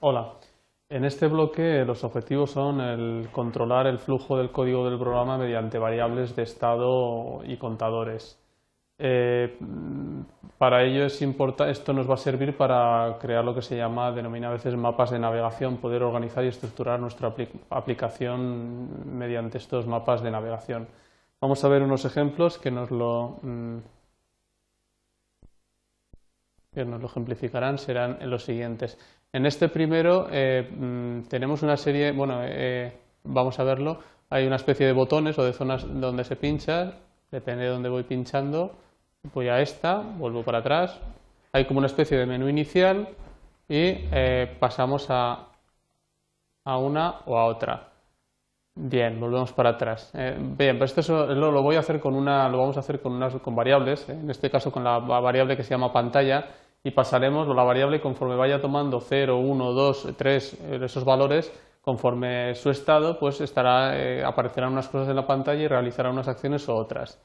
Hola. En este bloque los objetivos son el controlar el flujo del código del programa mediante variables de estado y contadores. Eh, para ello es esto nos va a servir para crear lo que se llama, denomina a veces mapas de navegación, poder organizar y estructurar nuestra aplicación mediante estos mapas de navegación. Vamos a ver unos ejemplos que nos lo, mm, que nos lo ejemplificarán, serán los siguientes. En este primero eh, mm, tenemos una serie, bueno, eh, vamos a verlo, hay una especie de botones o de zonas donde se pincha, depende de dónde voy pinchando, voy a esta, vuelvo para atrás, hay como una especie de menú inicial y eh, pasamos a, a una o a otra. Bien, volvemos para atrás. Eh, bien, pues esto lo, voy a hacer con una, lo vamos a hacer con unas con variables, en este caso con la variable que se llama pantalla y pasaremos la variable conforme vaya tomando 0, 1, 2, 3 esos valores conforme su estado, pues estará, eh, aparecerán unas cosas en la pantalla y realizará unas acciones u otras.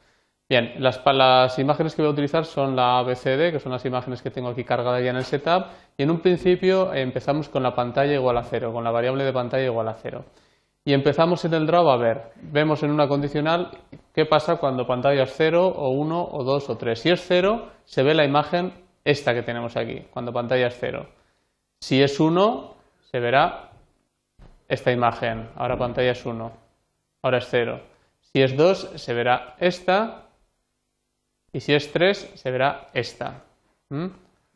Bien, las, las, imágenes que voy a utilizar son la ABCD, que son las imágenes que tengo aquí cargadas ya en el setup, y en un principio empezamos con la pantalla igual a 0, con la variable de pantalla igual a 0. Y empezamos en el draw a ver, vemos en una condicional qué pasa cuando pantalla es 0 o 1 o 2 o 3. Si es 0, se ve la imagen esta que tenemos aquí, cuando pantalla es 0. Si es 1, se verá esta imagen, ahora pantalla es 1, ahora es 0. Si es 2, se verá esta, y si es 3, se verá esta. ¿Mm?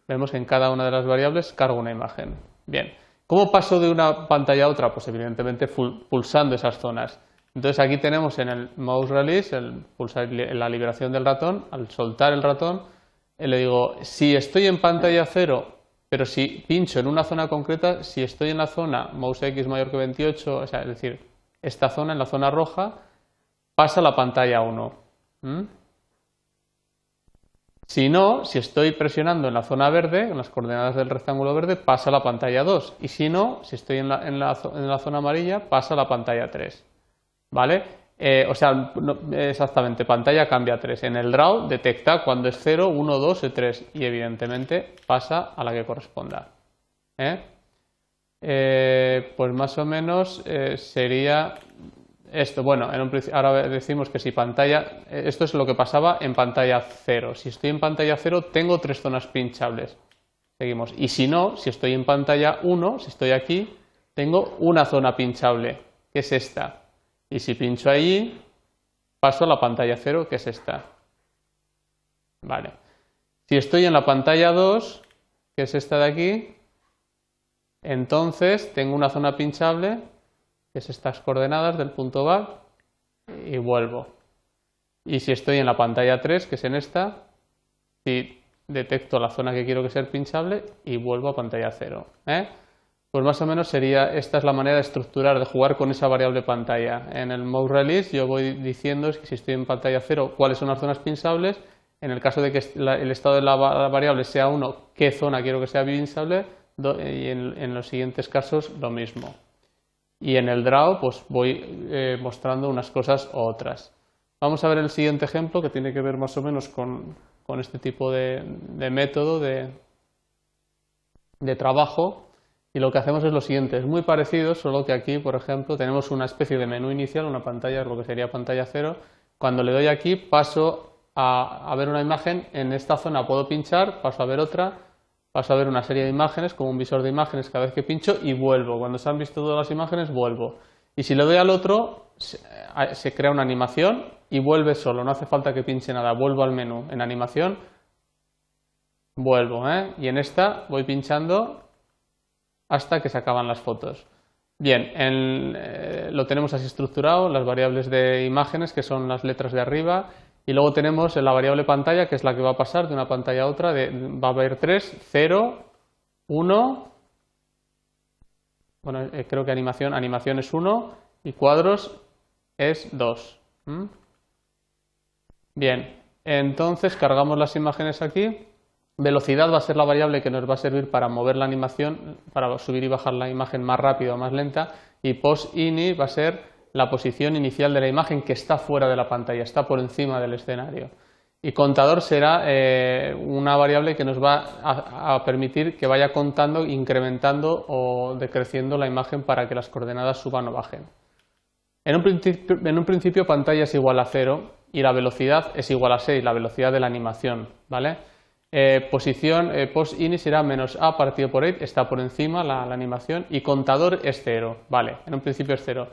Vemos que en cada una de las variables cargo una imagen. Bien. ¿Cómo paso de una pantalla a otra? Pues evidentemente pulsando esas zonas. Entonces aquí tenemos en el mouse release, el pulsar la liberación del ratón, al soltar el ratón, le digo, si estoy en pantalla cero, pero si pincho en una zona concreta, si estoy en la zona mouse X mayor que 28, o sea, es decir, esta zona, en la zona roja, pasa la pantalla 1. Si no, si estoy presionando en la zona verde, en las coordenadas del rectángulo verde, pasa la pantalla 2. Y si no, si estoy en la, zona amarilla, pasa la pantalla 3. ¿Vale? Eh, o sea, exactamente, pantalla cambia 3. En el draw detecta cuando es 0, 1, 2 y 3. Y evidentemente pasa a la que corresponda. ¿Eh? Eh, pues más o menos sería esto, bueno, ahora decimos que si pantalla, esto es lo que pasaba en pantalla 0. Si estoy en pantalla 0, tengo tres zonas pinchables. Seguimos. Y si no, si estoy en pantalla 1, si estoy aquí, tengo una zona pinchable, que es esta. Y si pincho ahí, paso a la pantalla 0, que es esta. Vale. Si estoy en la pantalla 2, que es esta de aquí, entonces tengo una zona pinchable es estas coordenadas del punto back, y vuelvo. Y si estoy en la pantalla 3, que es en esta, si detecto la zona que quiero que sea pinchable y vuelvo a pantalla 0. ¿eh? Pues más o menos sería, esta es la manera de estructurar, de jugar con esa variable pantalla. En el mode release yo voy diciendo que si estoy en pantalla 0, cuáles son las zonas pinchables. En el caso de que el estado de la variable sea 1, qué zona quiero que sea pinchable. Y en los siguientes casos lo mismo y en el draw pues voy eh, mostrando unas cosas u otras. Vamos a ver el siguiente ejemplo que tiene que ver más o menos con, este tipo de, método de, de, trabajo y lo que hacemos es lo siguiente, es muy parecido, solo que aquí, por ejemplo, tenemos una especie de menú inicial, una pantalla, lo que sería pantalla cero. Cuando le doy aquí paso a, a ver una imagen, en esta zona puedo pinchar, paso a ver otra, vas a ver una serie de imágenes, como un visor de imágenes cada vez que pincho y vuelvo. Cuando se han visto todas las imágenes, vuelvo. Y si le doy al otro, se, crea una animación y vuelve solo. No hace falta que pinche nada. Vuelvo al menú. En animación, vuelvo. ¿eh? Y en esta voy pinchando hasta que se acaban las fotos. Bien, eh, lo tenemos así estructurado, las variables de imágenes, que son las letras de arriba, y luego tenemos la variable pantalla, que es la que va a pasar de una pantalla a otra. va a haber 3, 0, 1. Bueno, eh, creo que animación, animación es 1 y cuadros es 2. Bien, entonces cargamos las imágenes aquí. Velocidad va a ser la variable que nos va a servir para mover la animación, para subir y bajar la imagen más rápido o más lenta. Y post-ini va a ser la posición inicial de la imagen que está fuera de la pantalla, está por encima del escenario. Y contador será eh, una variable que nos va a, permitir que vaya contando, incrementando o decreciendo la imagen para que las coordenadas suban o bajen. En un, principio, pantalla es igual a 0 y la velocidad es igual a 6, la velocidad de la animación. ¿vale? Eh, posición eh, post ini será menos a partido por 8, está por encima la, animación y contador es 0. Vale, en un principio es 0.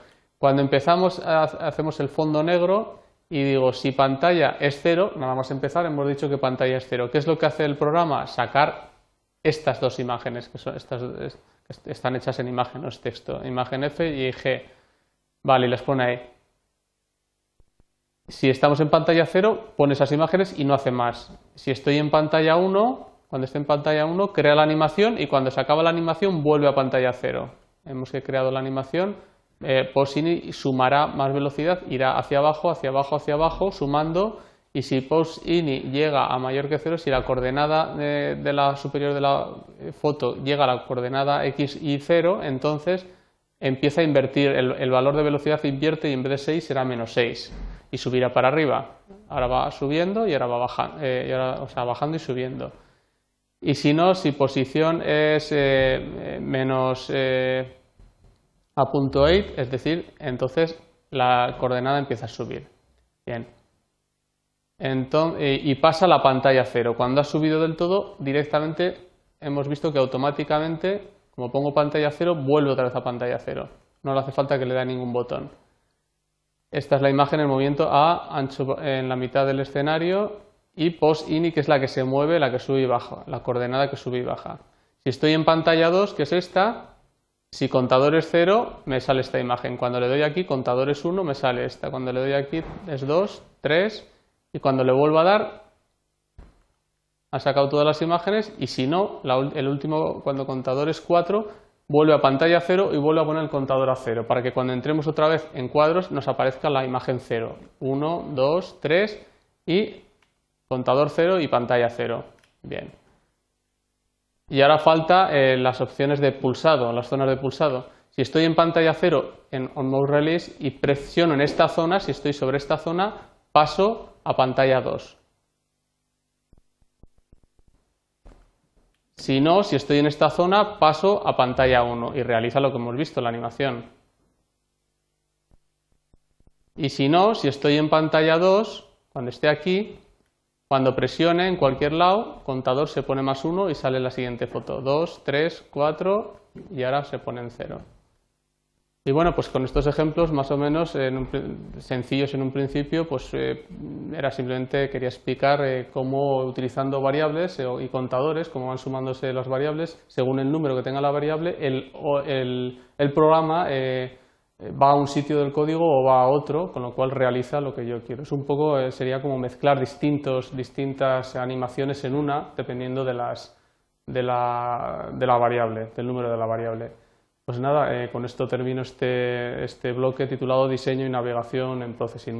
Cuando empezamos hacemos el fondo negro y digo, si pantalla es cero, nada más empezar, hemos dicho que pantalla es cero. ¿Qué es lo que hace el programa? Sacar estas dos imágenes, que, son, estas, están hechas en imagen, no es texto, imagen F y G. Vale, y las pone ahí. Si estamos en pantalla cero, pone esas imágenes y no hace más. Si estoy en pantalla 1, cuando esté en pantalla 1, crea la animación y cuando se acaba la animación vuelve a pantalla cero. Hemos creado la animación, eh, PostINI sumará más velocidad, irá hacia abajo, hacia abajo, hacia abajo, sumando y si PostINI llega a mayor que cero, si la coordenada de, la superior de la eh, foto llega a la coordenada x y 0, entonces empieza a invertir, el, valor de velocidad invierte y en vez de 6 será menos 6 y subirá para arriba. Ahora va subiendo y ahora va bajando, eh, y ahora, o sea, bajando y subiendo. Y si no, si posición es menos a punto 8, es decir, entonces la coordenada empieza a subir. Bien. Entonces, y pasa a la pantalla cero. Cuando ha subido del todo, directamente hemos visto que automáticamente, como pongo pantalla cero, vuelve otra vez a pantalla cero. No le hace falta que le dé ningún botón. Esta es la imagen en movimiento a ancho en la mitad del escenario y post ini, que es la que se mueve, la que sube y baja, la coordenada que sube y baja. Si estoy en pantalla 2, que es esta, si contador es 0, me sale esta imagen. Cuando le doy aquí, contador es 1, me sale esta. Cuando le doy aquí es 2, 3. Y cuando le vuelvo a dar, ha sacado todas las imágenes. Y si no, el último, cuando contador es 4, vuelve a pantalla 0 y vuelve a poner el contador a 0. Para que cuando entremos otra vez en cuadros nos aparezca la imagen 0. 1, 2, 3 y contador 0 y pantalla 0. Bien. Y ahora falta eh, las opciones de pulsado, las zonas de pulsado. Si estoy en pantalla cero en On Release y presiono en esta zona, si estoy sobre esta zona, paso a pantalla 2. Si no, si estoy en esta zona, paso a pantalla 1 y realiza lo que hemos visto, la animación. Y si no, si estoy en pantalla 2, cuando esté aquí, cuando presione en cualquier lado, contador se pone más 1 y sale la siguiente foto. 2, 3, 4 y ahora se pone en 0. Y bueno, pues con estos ejemplos más o menos sencillos en un principio, pues eh, era simplemente, quería explicar eh, cómo utilizando variables eh, y contadores, cómo van sumándose las variables, según el número que tenga la variable, el, el, el programa va a un sitio del código o va a otro, con lo cual realiza lo que yo quiero. Es un poco, eh, sería como mezclar distintos, distintas animaciones en una, dependiendo de, las, de, la, de la variable, del número de la variable. Pues nada, eh, con esto termino este, este bloque titulado Diseño y Navegación en Processing.